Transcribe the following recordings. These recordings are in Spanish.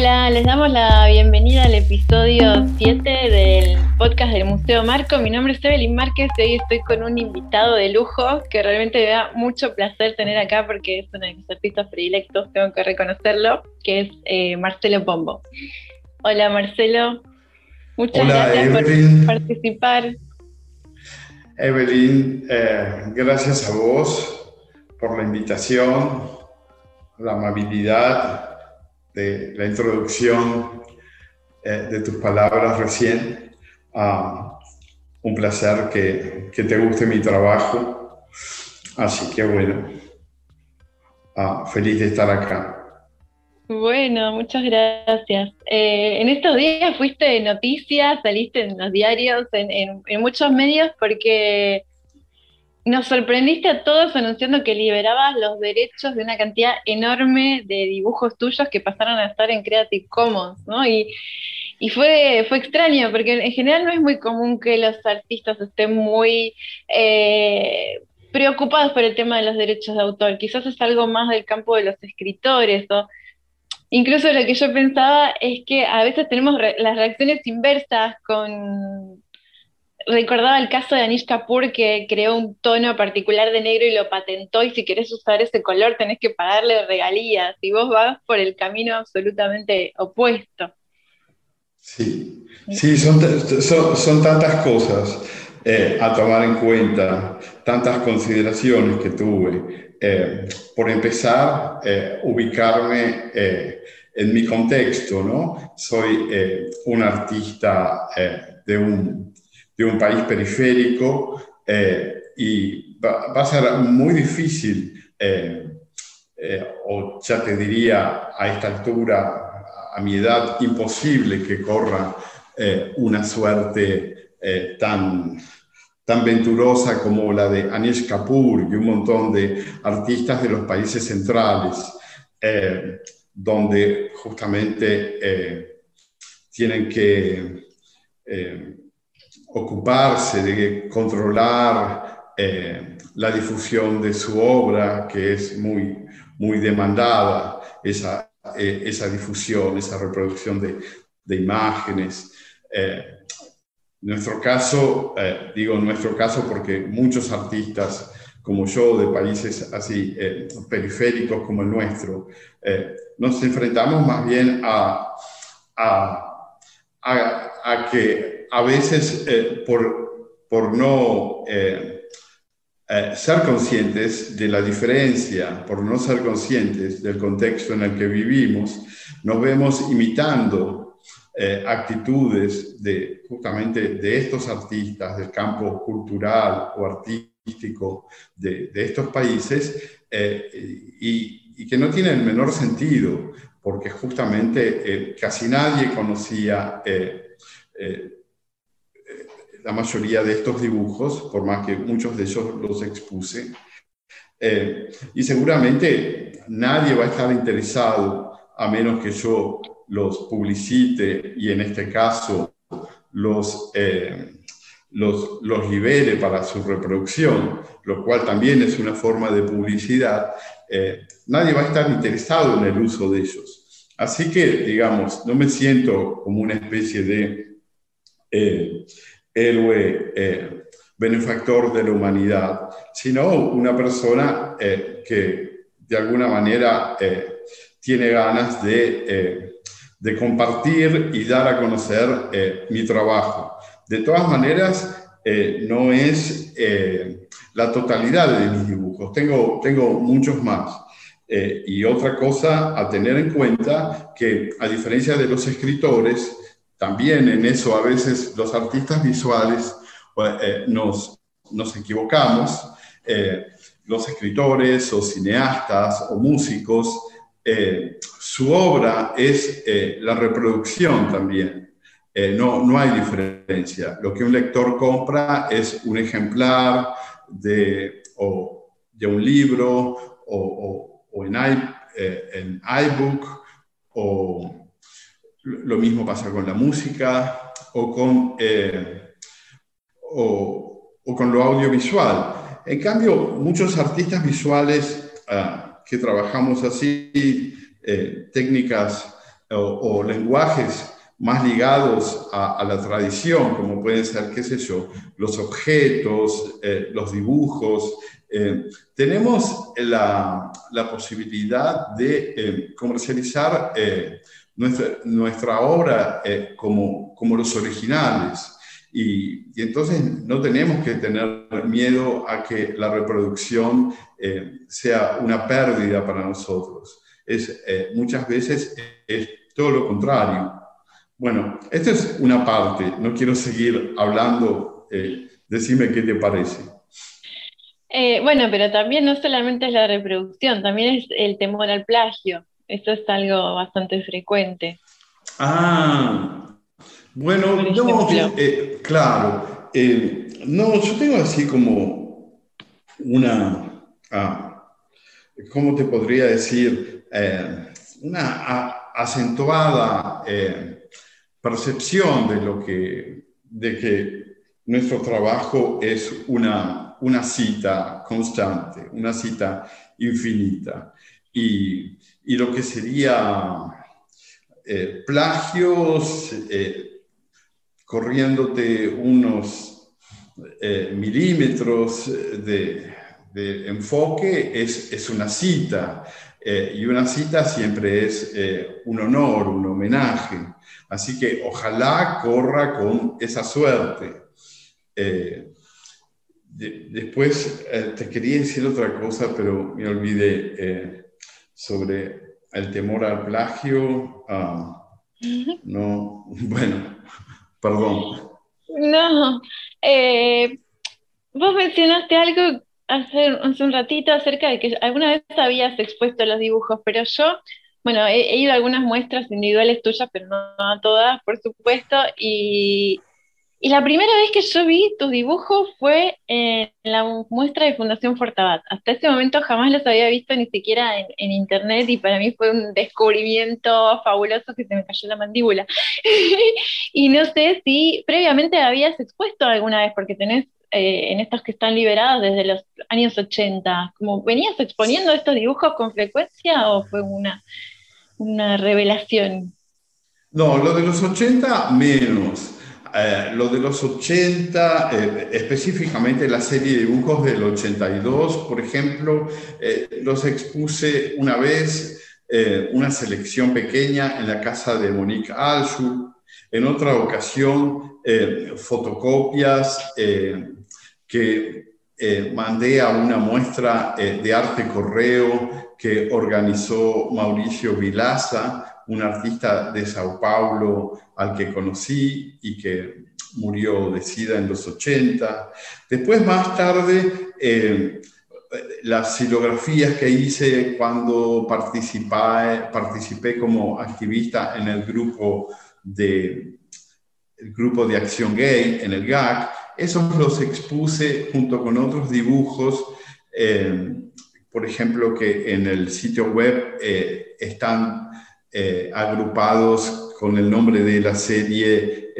Hola, les damos la bienvenida al episodio 7 del podcast del Museo Marco. Mi nombre es Evelyn Márquez y hoy estoy con un invitado de lujo que realmente me da mucho placer tener acá porque es uno de mis artistas predilectos, tengo que reconocerlo, que es eh, Marcelo Pombo. Hola Marcelo, muchas gracias por participar. Evelyn, eh, gracias a vos por la invitación, la amabilidad de la introducción eh, de tus palabras recién. Ah, un placer que, te guste mi trabajo. Así que bueno, ah, feliz de estar acá. Bueno, muchas gracias. Eh, en estos días fuiste noticias, saliste en los diarios, en, en muchos medios, porque nos sorprendiste a todos anunciando que liberabas los derechos de una cantidad enorme de dibujos tuyos que pasaron a estar en Creative Commons, ¿no? Y, fue, fue extraño, porque en general no es muy común que los artistas estén muy eh, preocupados por el tema de los derechos de autor. Quizás es algo más del campo de los escritores o incluso lo que yo pensaba es que a veces tenemos las reacciones inversas con recordaba el caso de Anish Kapoor que creó un tono particular de negro y lo patentó y si querés usar ese color tenés que pagarle regalías y vos vas por el camino absolutamente opuesto. Sí, sí, son, son, tantas cosas eh, a tomar en cuenta, tantas consideraciones que tuve. Eh, por empezar, eh, ubicarme en mi contexto, ¿no? Soy un artista de un de un país periférico eh, y va, a ser muy difícil, eh, eh, o ya te diría a esta altura, a mi edad, imposible que corra una suerte tan, tan venturosa como la de Anish Kapoor y un montón de artistas de los países centrales, donde justamente tienen que ocuparse de controlar eh, la difusión de su obra, que es muy, muy demandada, esa, eh, esa difusión, esa reproducción de, de imágenes. Eh, nuestro caso, digo nuestro caso porque muchos artistas como yo, de países así periféricos como el nuestro, nos enfrentamos más bien a, a, a que a veces eh, por, por, no eh, eh, ser conscientes de la diferencia, por no ser conscientes del contexto en el que vivimos, nos vemos imitando actitudes de justamente de estos artistas del campo cultural o artístico de, de estos países y, y, que no tienen el menor sentido, porque justamente casi nadie conocía la mayoría de estos dibujos, por más que muchos de ellos los expuse. Eh, y seguramente nadie va a estar interesado a menos que yo los publicite y en este caso los, eh, los, los, libere para su reproducción, lo cual también es una forma de publicidad, eh, nadie va a estar interesado en el uso de ellos. Así que, digamos, no me siento como una especie de héroe eh, benefactor de la humanidad, sino una persona eh, que de alguna manera eh, tiene ganas de, de, compartir y dar a conocer mi trabajo. De todas maneras, no es la totalidad de mis dibujos, tengo, tengo muchos más. y otra cosa a tener en cuenta, que a diferencia de los escritores, también en eso a veces los artistas visuales eh, nos, nos, equivocamos. Eh, los escritores o cineastas o músicos, eh, su obra es la reproducción también. no, no hay diferencia. Lo que un lector compra es un ejemplar de, o, de un libro o, o, en, en iBook o lo mismo pasa con la música o con, eh, o, con lo audiovisual. En cambio, muchos artistas visuales ah, que trabajamos así, eh, técnicas o, lenguajes más ligados a, la tradición, como pueden ser, qué sé yo, los objetos, eh, los dibujos. Tenemos la, posibilidad de comercializar nuestra, nuestra, obra como, como los originales. Y, y, entonces no tenemos que tener miedo a que la reproducción sea una pérdida para nosotros. Es, muchas veces es todo lo contrario. Bueno, esta es una parte, no quiero seguir hablando, eh, decime qué te parece. Eh, bueno, pero también no solamente es la reproducción, también es el temor al plagio. Esto es algo bastante frecuente. Ah, bueno, no, eh, claro. no, yo tengo así como una, ah, ¿cómo te podría decir? una acentuada eh, percepción de, lo que, de que nuestro trabajo es una, una cita constante, una cita infinita. Y, y lo que sería eh, plagios, eh, corriéndote unos milímetros de, enfoque, es, es, una cita. Eh, y una cita siempre es eh, un honor, un homenaje. Así que ojalá corra con esa suerte. Eh, después te quería decir otra cosa, pero me olvidé sobre el temor al plagio. Ah, no, bueno, perdón. No, vos mencionaste algo hace, un ratito acerca de que alguna vez habías expuesto los dibujos, pero yo, bueno, he, ido a algunas muestras individuales tuyas, pero no, a todas, por supuesto, y, la primera vez que yo vi tus dibujos fue en la muestra de Fundación Fortabat. Hasta ese momento jamás los había visto ni siquiera en, en, internet y para mí fue un descubrimiento fabuloso que se me cayó la mandíbula. y no sé si previamente habías expuesto alguna vez, porque tenés eh, en estos que están liberados desde los años 80? ¿Como venías exponiendo estos dibujos con frecuencia o fue una, una revelación? No, lo de los 80 menos. Eh, lo de los 80, eh, específicamente la serie de dibujos del 82, por ejemplo, los expuse una vez, una selección pequeña en la casa de Monique Alschul, en otra ocasión fotocopias que eh, mandé a una muestra eh, de arte correo que organizó Mauricio Vilaza, un artista de Sao Paulo al que conocí y que murió de SIDA en los 80. Después, más tarde, eh, las silografías que hice cuando participé, participé como activista en el grupo de, el grupo de acción gay, en el GAC, esos los expuse junto con otros dibujos, eh, por ejemplo, que en el sitio web eh, están agrupados con el nombre de la serie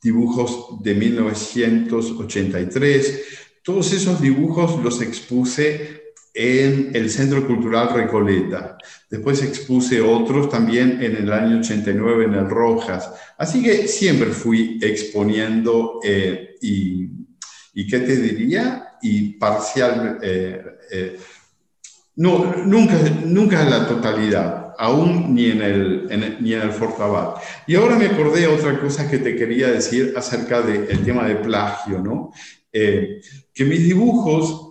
Dibujos de 1983. Todos esos dibujos los expuse en el Centro Cultural Recoleta. Después expuse otros también en el año 89 en el Rojas. Así que siempre fui exponiendo eh, y, ¿qué te diría? Y parcial, eh, eh, no, nunca, nunca en la totalidad, aún ni en el, ni en el Fortabat. Y ahora me acordé otra cosa que te quería decir acerca del tema de plagio, ¿no? que mis dibujos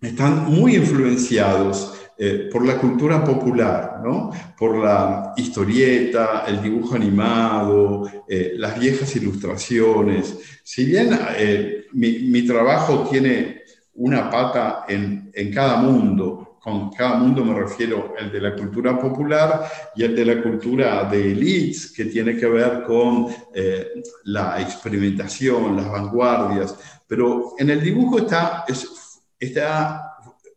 están muy influenciados eh, por la cultura popular, ¿no? por la historieta, el dibujo animado, eh, las viejas ilustraciones. Si bien eh, mi, mi, trabajo tiene una pata en, en, cada mundo, con cada mundo me refiero el de la cultura popular y el de la cultura de elites, que tiene que ver con la experimentación, las vanguardias, pero en el dibujo está... Es, está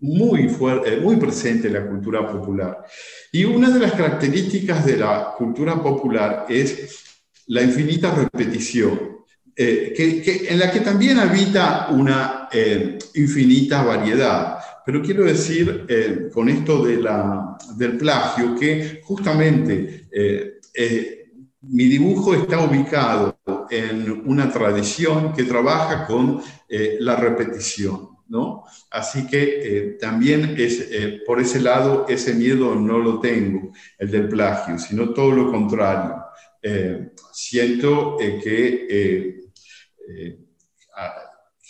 muy, fuerte, muy presente en la cultura popular. Y una de las características de la cultura popular es la infinita repetición, eh, que, en la que también habita una eh, infinita variedad. Pero quiero decir eh, con esto de la, del plagio que justamente eh, eh, mi dibujo está ubicado en una tradición que trabaja con la repetición. ¿no? Así que también es, por ese lado ese miedo no lo tengo, el del plagio, sino todo lo contrario. siento que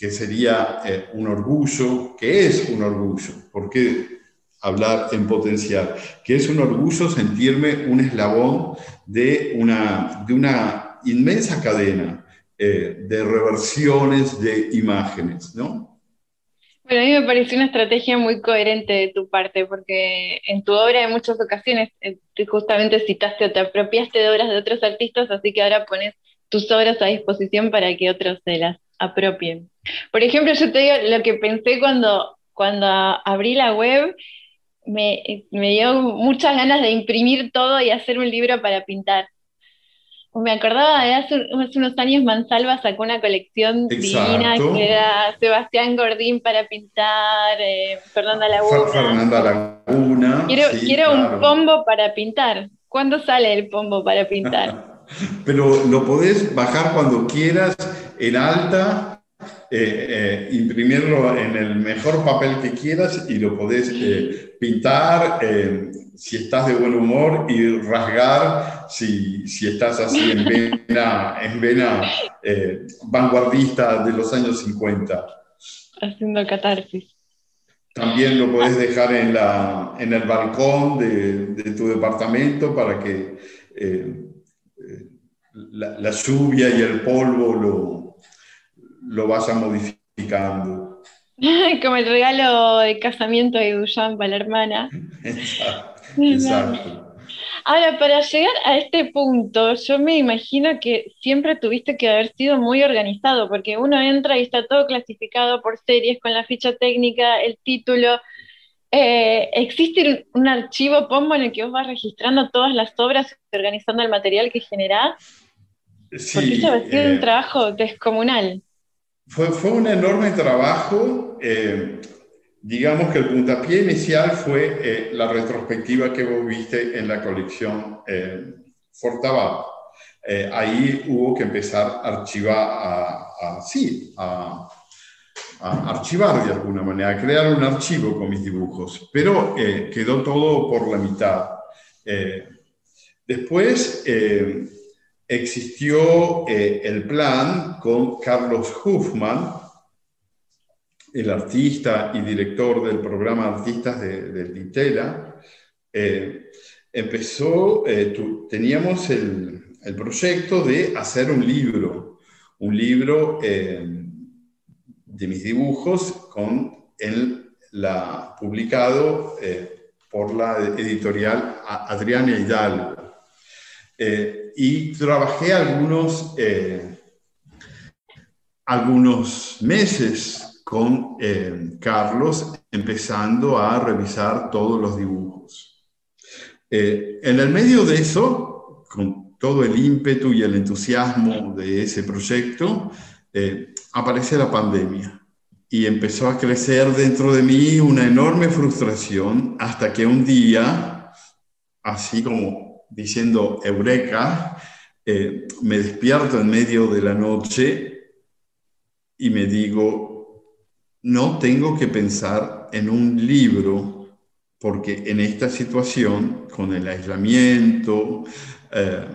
que sería eh, un orgullo, que es un orgullo, ¿por qué hablar en potencial? Que es un orgullo sentirme un eslabón de una, de una inmensa cadena eh, de reversiones de imágenes, ¿no? Bueno, a mí me pareció una estrategia muy coherente de tu parte, porque en tu obra en muchas ocasiones eh, justamente citaste o te apropiaste de obras de otros artistas, así que ahora pones tus obras a disposición para que otros se las apropien. Por ejemplo, yo te digo lo que pensé cuando, cuando abrí la web, me, dio muchas ganas de imprimir todo y hacer un libro para pintar. Me acordaba de hace, unos años Mansalva sacó una colección divina que era Sebastián Gordín para pintar, eh, Fernanda Laguna. Fernanda Laguna. Quiero, quiero un pombo para pintar. ¿Cuándo sale el pombo para pintar? Pero lo podés bajar cuando quieras en alta eh, eh, imprimirlo en el mejor papel que quieras y lo podés eh, pintar si estás de buen humor y rasgar si, si estás así en vena, en vena vanguardista de los años 50. Haciendo catarsis. También lo podés dejar en, la, en el balcón de, de tu departamento para que la, la lluvia y el polvo lo, lo vaya modificando. Como el regalo de casamiento de Duchamp para la hermana. Exacto. Ahora, para llegar a este punto, yo me imagino que siempre tuviste que haber sido muy organizado, porque uno entra y está todo clasificado por series con la ficha técnica, el título. Eh, ¿Existe un archivo POMBO en el que vos vas registrando todas las obras y organizando el material que generás? Sí, porque eso ha sido un eh, trabajo descomunal. Fue, fue un enorme trabajo. Eh, digamos que el puntapié inicial fue eh, la retrospectiva que vos viste en la colección eh, Fortabat. Eh, ahí hubo que empezar a archivar, a, sí, a, archivar de alguna manera, a crear un archivo con mis dibujos, pero quedó todo por la mitad. después existió eh, el plan con Carlos Huffman, el artista y director del programa Artistas de, de eh, empezó, eh, teníamos el, proyecto de hacer un libro, un libro de mis dibujos con el, la, publicado por la editorial Adriana Hidalgo. Eh, y trabajé algunos, eh, algunos meses con eh, Carlos, empezando a revisar todos los dibujos. en el medio de eso, con todo el ímpetu y el entusiasmo de ese proyecto, aparece la pandemia y empezó a crecer dentro de mí una enorme frustración hasta que un día, así como diciendo Eureka, eh, me despierto en medio de la noche y me digo, no tengo que pensar en un libro porque en esta situación, con el aislamiento, eh,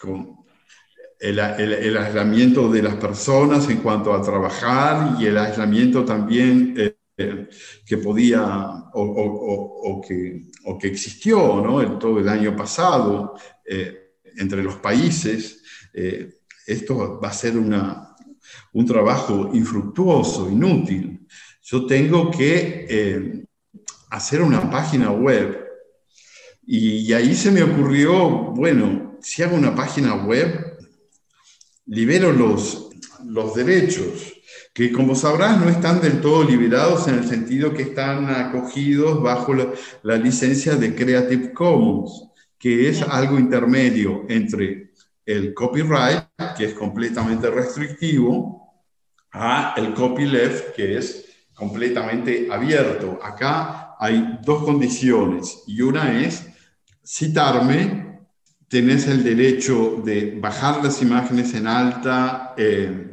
con el, aislamiento de las personas en cuanto a trabajar y el aislamiento también eh, que podía o, que, o, que, existió ¿no? todo el año pasado eh, entre los países, eh, esto va a ser una, un trabajo infructuoso, inútil. Yo tengo que eh, hacer una página web y, ahí se me ocurrió, bueno, si hago una página web, libero los, los derechos que como sabrás no están del todo liberados en el sentido que están acogidos bajo la, licencia de Creative Commons, que es algo intermedio entre el copyright, que es completamente restrictivo, a el copyleft, que es completamente abierto. Acá hay dos condiciones y una es citarme, tenés el derecho de bajar las imágenes en alta, eh,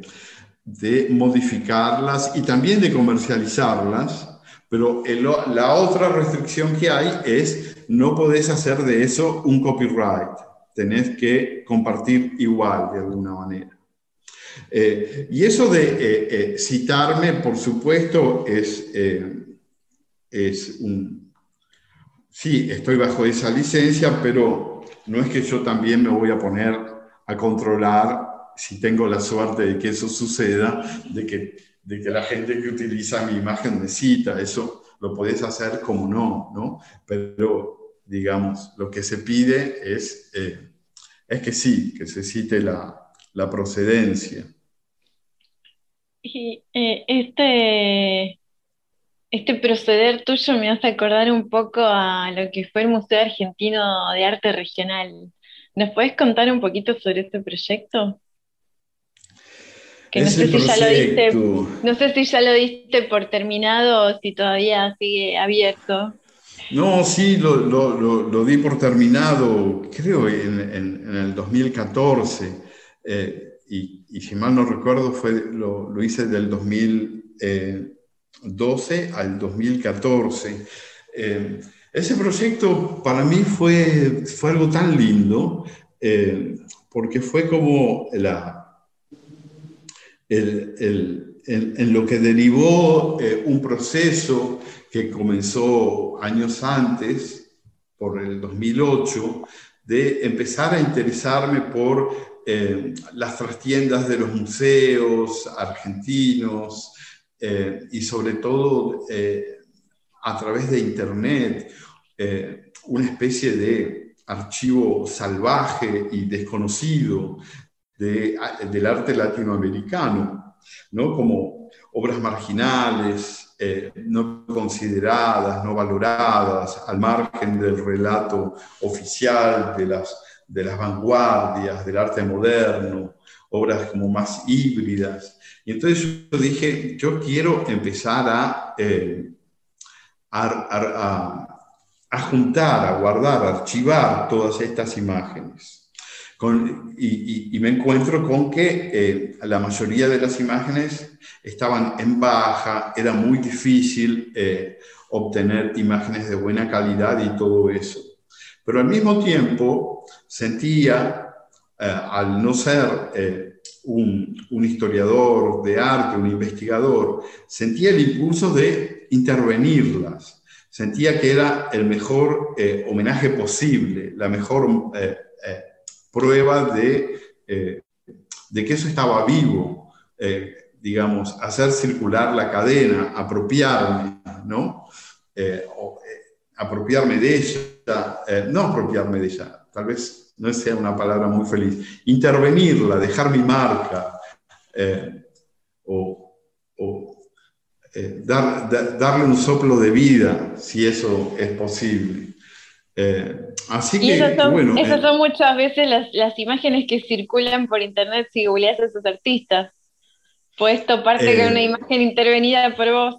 de modificarlas y también de comercializarlas, pero la otra restricción que hay es no podés hacer de eso un copyright, tenés que compartir igual de alguna manera. Eh, y eso de eh, citarme, por supuesto, es, es un... Sí, estoy bajo esa licencia, pero no es que yo también me voy a poner a controlar si tengo la suerte de que eso suceda, de que, de que la gente que utiliza mi imagen me cita. Eso lo podés hacer como no, ¿no? Pero, digamos, lo que se pide es, es que sí, que se cite la, la procedencia. Y eh, este, este proceder tuyo me hace acordar un poco a lo que fue el Museo Argentino de Arte Regional. ¿Nos puedes contar un poquito sobre este proyecto? Que no sé, si ya lo diste, no sé si ya lo diste por terminado o si todavía sigue abierto. No, sí, lo, di por terminado, creo, en, en el 2014. Eh, y, si mal no recuerdo, fue, lo, lo hice del 2012 al 2014. Eh, ese proyecto para mí fue, fue algo tan lindo, eh, porque fue como la, el, en lo que derivó eh, un proceso que comenzó años antes, por el 2008, de empezar a interesarme por eh, las trastiendas de los museos argentinos eh, y sobre todo eh, a través de Internet, una especie de archivo salvaje y desconocido del arte latinoamericano, ¿no? como obras marginales, no consideradas, no valoradas, al margen del relato oficial de las de las vanguardias, del arte moderno, obras como más híbridas. Y entonces yo dije, yo quiero empezar a, eh, a, juntar, a guardar, a archivar todas estas imágenes. y, me encuentro con que eh, la mayoría de las imágenes estaban en baja, era muy difícil eh, obtener imágenes de buena calidad y todo eso. Pero al mismo tiempo sentía, al no ser eh, un, historiador de arte, un investigador, sentía el impulso de intervenirlas. Sentía que era el mejor eh, homenaje posible, la mejor prueba de, que eso estaba vivo, digamos, hacer circular la cadena, apropiarme, ¿no? apropiarme de ella eh, no apropiarme de ella, tal vez no sea una palabra muy feliz, intervenirla, dejar mi marca eh, o, eh, darle un soplo de vida, si eso es posible. así que, esas son, bueno. Esas son muchas veces las, imágenes que circulan por internet si googleas a esos artistas. Puedes toparte con una imagen intervenida por vos.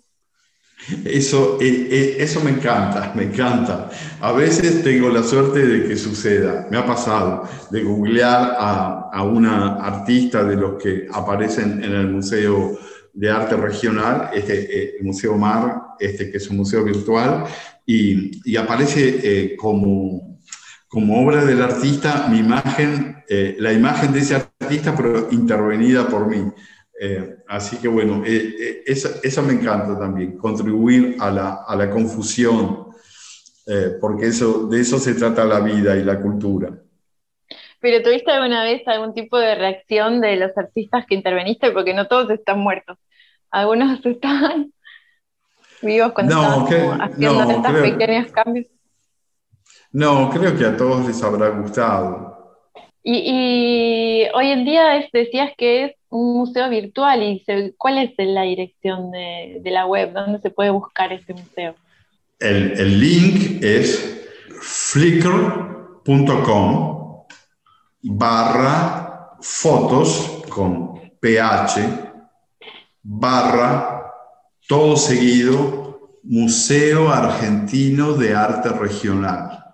Eso, eh, eh, eso me encanta, me encanta. A veces tengo la suerte de que suceda. Me ha pasado de googlear a, a una artista de los que aparecen en el Museo de Arte Regional, este, eh, el Museo Mar, este, que es un museo virtual, y, y aparece como, como obra del artista mi imagen, la imagen de ese artista, pero intervenida por mí. Eh, así que bueno, eh, eh, eso, me encanta también, contribuir a la, a la confusión, porque eso, de eso se trata la vida y la cultura. ¿Pero tuviste alguna vez algún tipo de reacción de los artistas que interveniste? Porque no todos están muertos. Algunos están vivos cuando no, haciendo estos pequeños cambios. No, creo que a todos les habrá gustado. Y, hoy en día decías que es un museo virtual y ¿cuál es la dirección de, la web? ¿Dónde se puede buscar este museo? El, link es flickr.com barra fotos con ph barra todo seguido, Museo Argentino de Arte Regional.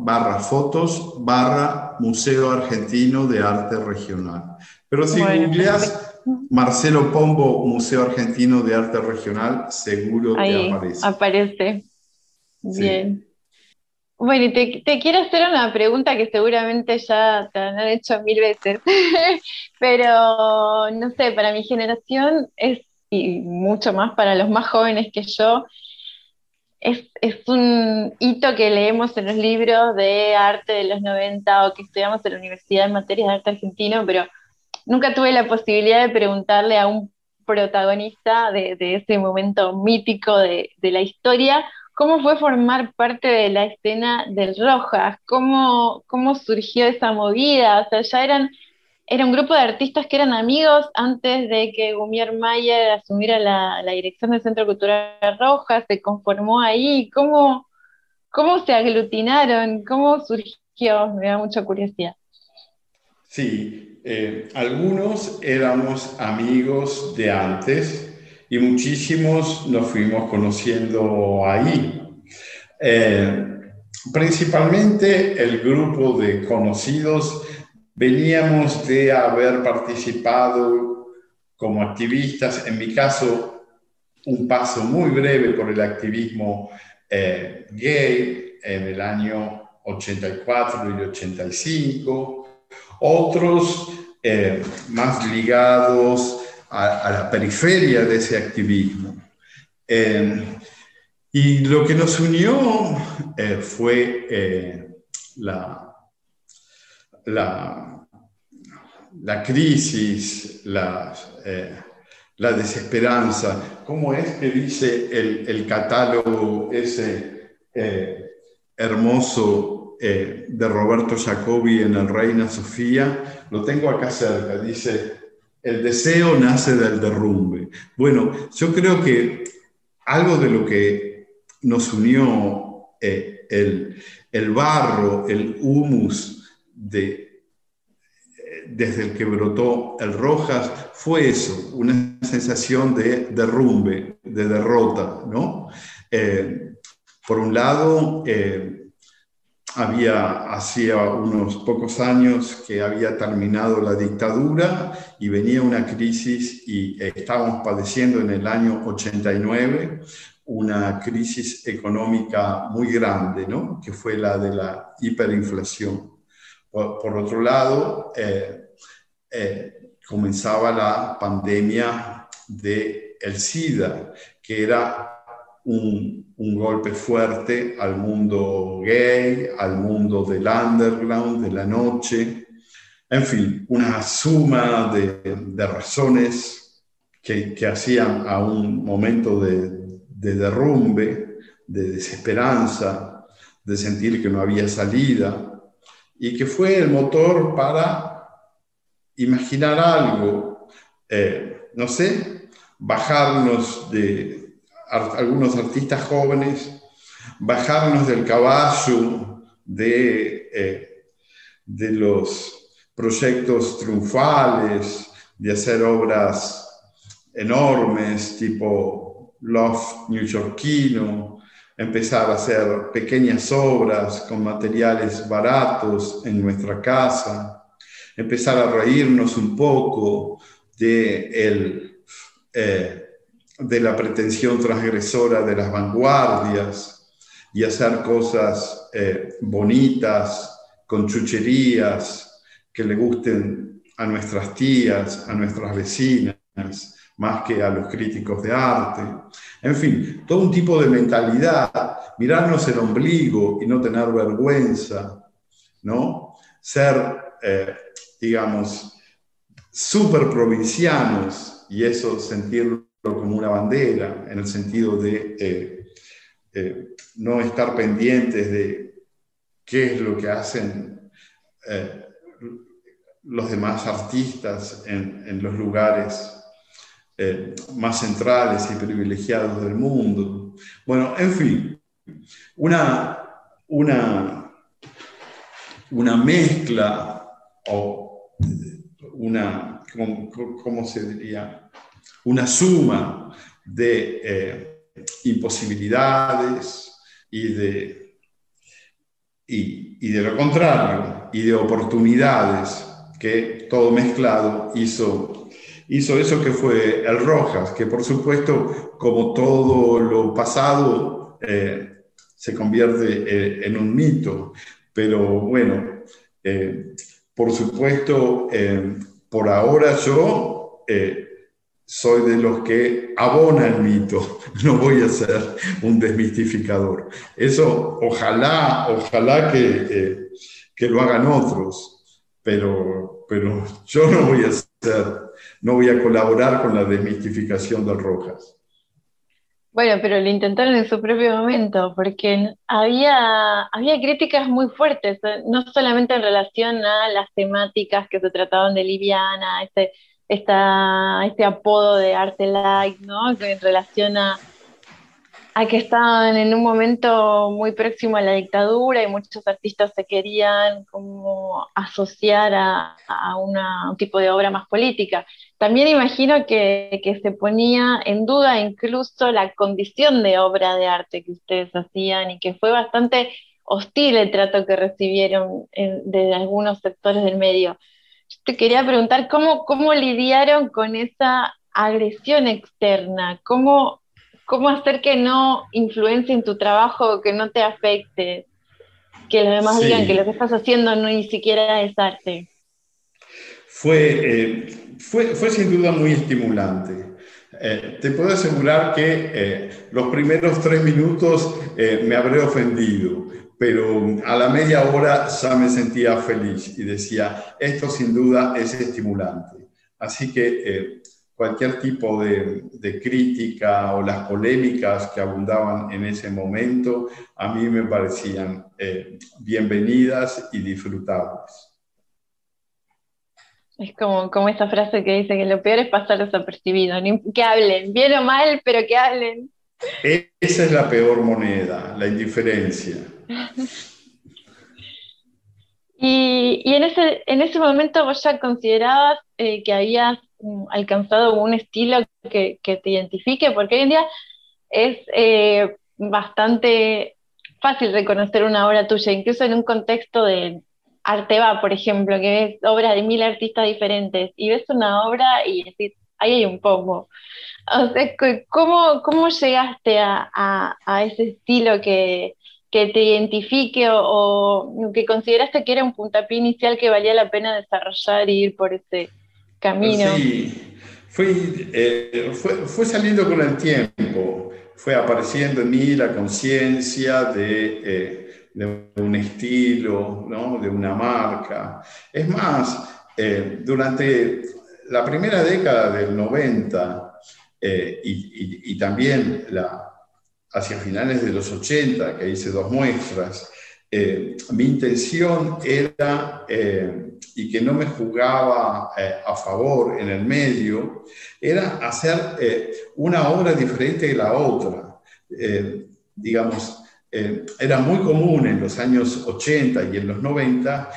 Barra fotos barra Museo Argentino de Arte Regional. Pero si googleas Marcelo Pombo, Museo Argentino de Arte Regional, seguro que aparece. Aparece. Bien. Bueno, y te, quiero hacer una pregunta que seguramente ya te han hecho mil veces, pero no sé, para mi generación es, y mucho más para los más jóvenes que yo, es, es, un hito que leemos en los libros de arte de los 90 o que estudiamos en la universidad en materias de arte argentino, pero nunca tuve la posibilidad de preguntarle a un protagonista de, ese momento mítico de, de la historia ¿Cómo fue formar parte de la escena del Rojas? ¿Cómo, cómo surgió esa movida? O sea, ya eran, era un grupo de artistas que eran amigos antes de que Gumier Mayer asumiera la, dirección del Centro Cultural Rojas, se conformó ahí. ¿Cómo, ¿Cómo se aglutinaron? ¿Cómo surgió? Me da mucha curiosidad. Sí, eh, algunos éramos amigos de antes, y muchísimos nos fuimos conociendo ahí. Eh, principalmente el grupo de conocidos veníamos de haber participado como activistas, en mi caso, un paso muy breve por el activismo eh, gay en el año 84 y 85, otros eh, más ligados a, la periferia de ese activismo. Eh, y lo que nos unió fue la, la, la, crisis, la, la, desesperanza. ¿Cómo es que dice el, el catálogo ese hermoso de Roberto Jacobi en el Reina Sofía? Lo tengo acá cerca. Dice, el deseo nace del derrumbe. Bueno, yo creo que algo de lo que nos unió eh, el, barro, el humus de, eh, desde el que brotó el Rojas, fue eso, una sensación de derrumbe, de derrota, ¿no? Eh, por un lado, había hacía unos pocos años que había terminado la dictadura y venía una crisis y estábamos padeciendo en el año 89 una crisis económica muy grande, ¿no? que fue la de la hiperinflación. Por, otro lado, eh, eh, comenzaba la pandemia del el SIDA, que era un, golpe fuerte al mundo gay, al mundo del underground, de la noche, en fin, una suma de, razones que, hacían a un momento de, de derrumbe, de desesperanza, de sentir que no había salida, y que fue el motor para imaginar algo, eh, no sé, bajarnos de, algunos artistas jóvenes, bajarnos del caballo de, eh, de los proyectos triunfales, de hacer obras enormes tipo Love New Yorkino, empezar a hacer pequeñas obras con materiales baratos en nuestra casa, empezar a reírnos un poco de el, eh, de la pretensión transgresora de las vanguardias y hacer cosas eh, bonitas, con chucherías, que le gusten a nuestras tías, a nuestras vecinas, más que a los críticos de arte. En fin, todo un tipo de mentalidad, mirarnos el ombligo y no tener vergüenza, ¿no? Ser, eh, digamos, súper provincianos y eso sentirlo como una bandera, en el sentido de eh, eh, no estar pendientes de qué es lo que hacen los demás artistas en, los lugares más centrales y privilegiados del mundo. Bueno, en fin, una, una, una mezcla o una, ¿cómo, se diría? una suma de eh, imposibilidades y de, y, de lo contrario, y de oportunidades que todo mezclado hizo, hizo eso que fue el Rojas, que por supuesto, como todo lo pasado, eh, se convierte eh, en un mito. Pero bueno, por supuesto, por ahora yo soy de los que abona el mito, no voy a ser un desmistificador. Eso ojalá, ojalá que, eh, que lo hagan otros, pero, pero yo no voy a ser, no voy a colaborar con la desmistificación del Rojas. Bueno, pero lo intentaron en su propio momento, porque había, había críticas muy fuertes, no solamente en relación a las temáticas que se trataban de Liviana, este, este apodo de arte light, ¿no? En relación a, que estaban en un momento muy próximo a la dictadura y muchos artistas se querían como asociar a, un tipo de obra más política. También imagino que, se ponía en duda incluso la condición de obra de arte que ustedes hacían y que fue bastante hostil el trato que recibieron de algunos sectores del medio. Te quería preguntar cómo, cómo lidiaron con esa agresión externa, cómo, cómo hacer que no influencie en tu trabajo, que no te afecte, que los demás digan que lo que estás haciendo no ni siquiera es arte. Fue, eh, fue, fue sin duda muy estimulante. Eh, te puedo asegurar que eh, los primeros tres minutos me habré ofendido, pero a la media hora ya me sentía feliz y decía, esto sin duda es estimulante. Así que cualquier tipo de, crítica o las polémicas que abundaban en ese momento, a mí me parecían eh, bienvenidas y disfrutables. Es como, como esa frase que dice que lo peor es pasar desapercibido, que hablen, bien o mal, pero que hablen. Esa es la peor moneda, la indiferencia. Y, en, ese, en ese momento vos ya considerabas eh, que habías mm, alcanzado un estilo que, te identifique, porque hoy en día es eh, bastante fácil reconocer una obra tuya, incluso en un contexto de arte va, por ejemplo, que ves obras de mil artistas diferentes y ves una obra y decís, ahí hay un poco. O sea, ¿cómo, cómo llegaste a, ese estilo que, te identifique o, que consideraste que era un puntapié inicial que valía la pena desarrollar y ir por ese camino? Sí, eh, fue, fue, saliendo con el tiempo, fue apareciendo en mí la conciencia de, eh, de, un estilo, ¿no? de una marca. Es más, eh, durante la primera década del 90, eh, y, también la, hacia finales de los 80, que hice dos muestras, eh, mi intención era, eh, y que no me jugaba a favor en el medio, era hacer una obra diferente de la otra. digamos, era muy común en los años 80 y en los 90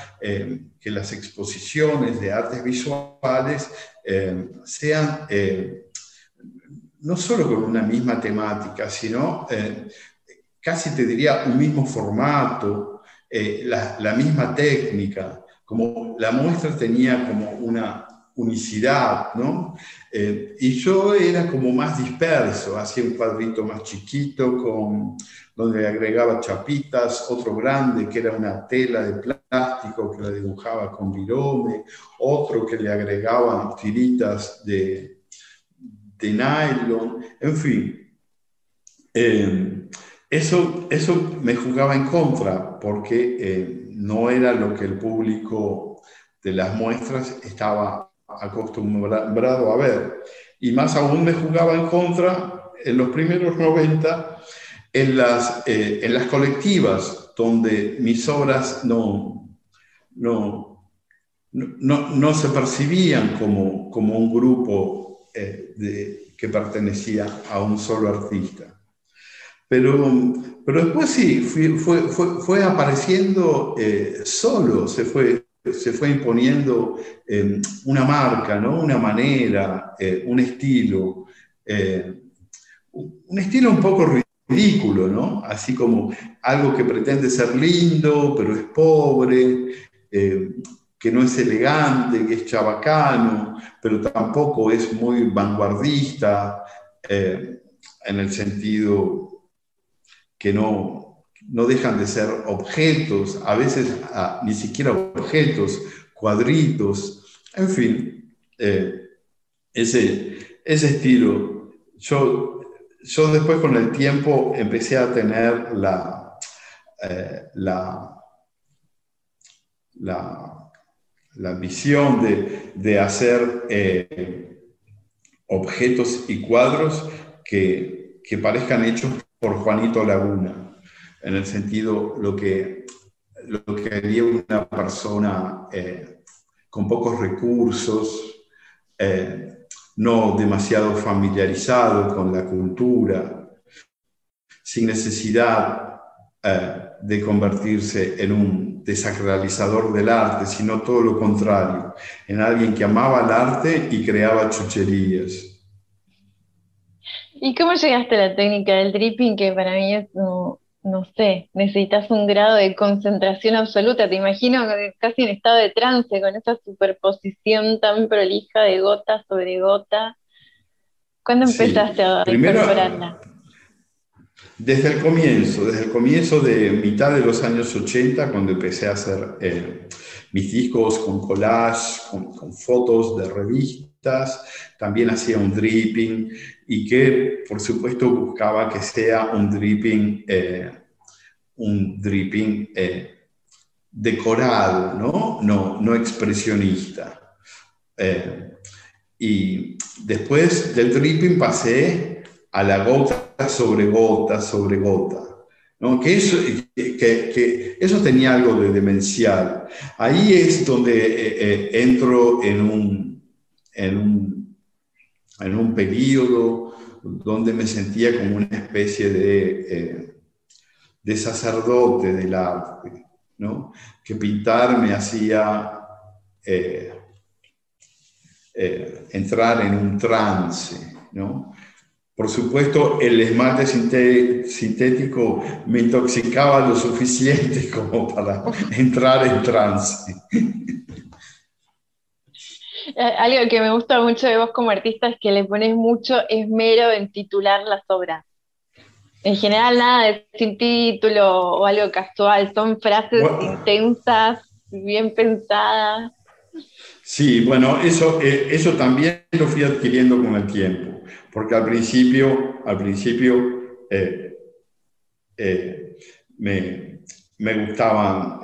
que las exposiciones de artes visuales sean no solo con una misma temática, sino eh, casi te diría un mismo formato, eh, la, misma técnica, como la muestra tenía como una unicidad, ¿no? Eh, y yo era como más disperso, hacía un cuadrito más chiquito con, donde agregaba chapitas, otro grande que era una tela de plástico que la dibujaba con virome, otro que le agregaba tiritas de, de nylon, en fin. Eh, eso, eso me jugaba en contra porque eh, no era lo que el público de las muestras estaba acostumbrado a ver. Y más aún me jugaba en contra en los primeros 90 en las, eh, en las colectivas, donde mis obras no, no, no, no se percibían como, como un grupo eh, que pertenecía a un solo artista. Pero, pero después sí, fue, fue, fue, apareciendo eh, solo, se fue, se fue imponiendo eh, una marca, ¿no? una manera, eh, un estilo, un estilo un poco ridículo, ¿no? así como algo que pretende ser lindo, pero es pobre, que no es elegante, que es chabacano, pero tampoco es muy vanguardista, en el sentido que no, no dejan de ser objetos, a veces ni siquiera objetos, cuadritos, en fin, eh, ese, ese estilo. Yo, yo después con el tiempo empecé a tener la, eh, la, visión de, hacer eh, objetos y cuadros que, que parezcan hechos por Juanito Laguna, en el sentido lo que, lo que haría una persona eh, con pocos recursos, eh, no demasiado familiarizado con la cultura, sin necesidad de convertirse en un desacralizador del arte, sino todo lo contrario, en alguien que amaba el arte y creaba chucherías. ¿Y cómo llegaste a la técnica del dripping? Que para mí es, no, sé, necesitas un grado de concentración absoluta. Te imagino casi en estado de trance con esa superposición tan prolija de gota sobre gota. ¿Cuándo empezaste a incorporarla? Desde el comienzo, desde el comienzo de mitad de los años 80, cuando empecé a hacer eh, mis discos con collage, con, con fotos de revistas, también hacía un dripping y que por supuesto buscaba que sea un dripping, eh, un dripping eh, decorado, ¿no? No, no expresionista. Eh, y después del dripping pasé a la gota sobre gota sobre gota. ¿no? Que, eso, que, eso tenía algo de demencial. Ahí es donde entro en un, en un en un periodo donde me sentía como una especie de, eh, de sacerdote del arte, ¿no? que pintar me hacía eh, eh, entrar en un trance. ¿no? Por supuesto, el esmalte sintético me intoxicaba lo suficiente como para entrar en trance. Eh, algo que me gusta mucho de vos como artista es que le pones mucho esmero en titular las obras. En general nada de sin título o algo casual, son frases intensas, bien pensadas. Sí, bueno, eso, eh, eso también lo fui adquiriendo con el tiempo, porque al principio, al principio eh, me, me, gustaban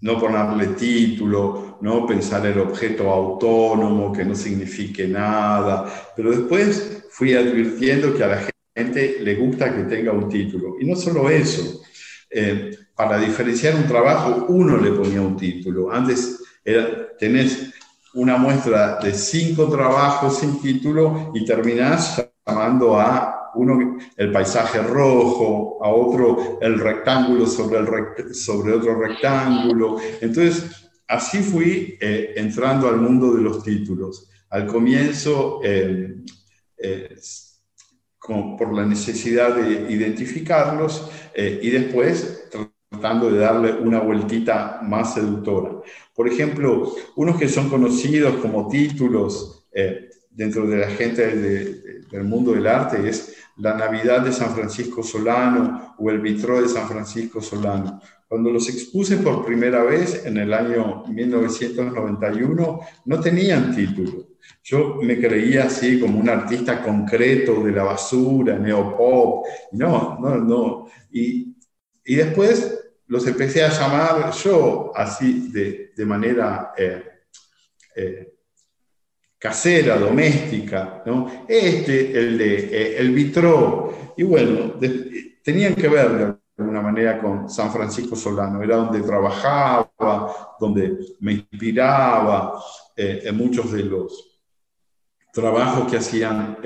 no ponerle título, no pensar el objeto autónomo que no signifique nada, pero después fui advirtiendo que a la gente le gusta que tenga un título. Y no solo eso, eh, para diferenciar un trabajo uno le ponía un título. Antes era, tenés una muestra de cinco trabajos sin título y terminás llamando a uno el paisaje rojo, a otro el rectángulo sobre, el sobre otro rectángulo. Entonces, así fui eh, entrando al mundo de los títulos. Al comienzo, eh, eh, por la necesidad de identificarlos y después tratando de darle una vueltita más seductora. Por ejemplo, unos que son conocidos como títulos dentro de la gente del mundo del arte es la Navidad de San Francisco Solano o el Vitró de San Francisco Solano. Cuando los expuse por primera vez en el año 1991, no tenían título. Yo me creía así como un artista concreto de la basura, neopop. No, no, no. Y, y después los empecé a llamar yo así de, de manera eh, eh, casera, doméstica, ¿no? Este, el de eh, el vitró, y bueno, tenían que ver de alguna manera con San Francisco Solano, era donde trabajaba, donde me inspiraba en muchos de los trabajos que hacían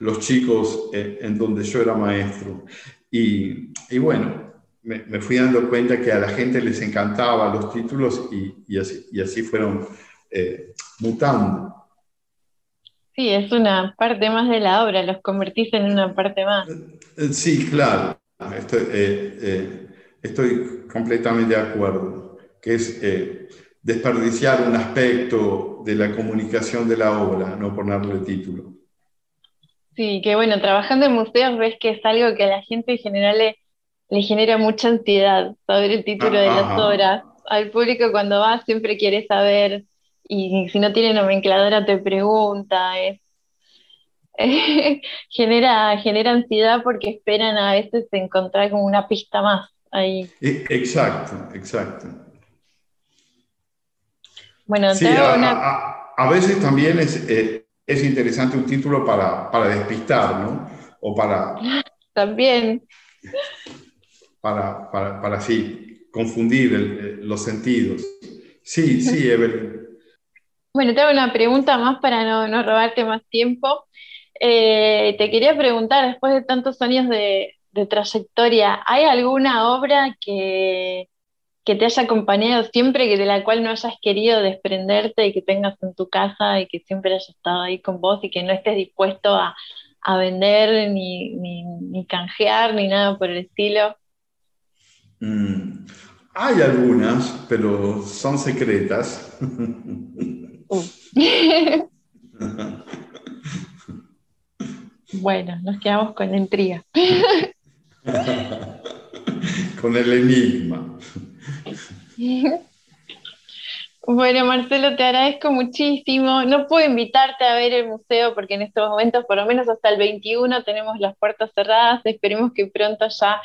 los chicos en donde yo era maestro. Y, y bueno, me, fui dando cuenta que a la gente les encantaban los títulos y, así, fueron eh, mutando. Sí, es una parte más de la obra, los convertís en una parte más. Eh, sí, claro, estoy, estoy completamente de acuerdo, que es desperdiciar un aspecto de la comunicación de la obra, no ponerle título. Sí, que bueno, trabajando en museos ves que es algo que a la gente en general le, genera mucha ansiedad saber el título de las obras. Al público cuando va siempre quiere saber y si no tiene nomencladora te pregunta. genera, genera ansiedad porque esperan a veces encontrar como una pista más ahí. E, exacto, exacto. Bueno, a, veces también es, eh, es interesante un título para, para, despistar, ¿no? O para... También. Para, para, para así, confundir eh, los sentidos. Sí, sí, Evelyn. Bueno, te hago una pregunta más para no, no robarte más tiempo. Eh, te quería preguntar, después de tantos años de, de trayectoria, ¿hay alguna obra que, que te haya acompañado siempre, que de la cual no hayas querido desprenderte y que tengas en tu casa y que siempre haya estado ahí con vos y que no estés dispuesto a, vender ni, canjear ni nada por el estilo? Mm, hay algunas, pero son secretas. Uh. bueno, nos quedamos con la intriga. con el enigma. Bueno, Marcelo, te agradezco muchísimo. No puedo invitarte a ver el museo porque en estos momentos, por lo menos hasta el 21, tenemos las puertas cerradas. Esperemos que pronto ya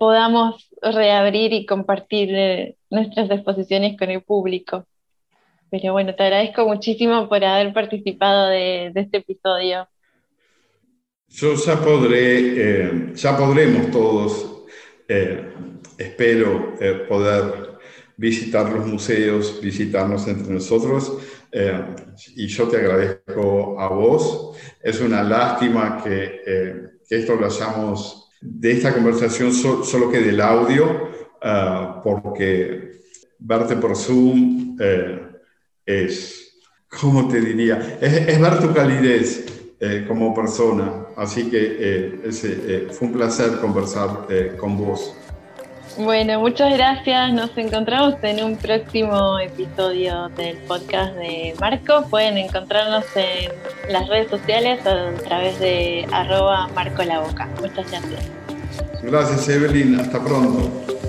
podamos reabrir y compartir eh, nuestras exposiciones con el público. Pero bueno, te agradezco muchísimo por haber participado de, este episodio. Yo ya podré, eh, ya podremos todos, eh, espero poder visitar los museos, visitarnos entre nosotros. Eh, y yo te agradezco a vos. Es una lástima que, eh, esto lo hagamos de esta conversación solo que del audio, ah, porque verte por Zoom eh, es, ¿cómo te diría? Es, ver tu calidez como persona. Así que fue un placer conversar con vos. Bueno, muchas gracias. Nos encontramos en un próximo episodio del podcast de Marco. Pueden encontrarnos en las redes sociales a través de arroba Marco. Muchas gracias. Gracias Evelyn. Hasta pronto.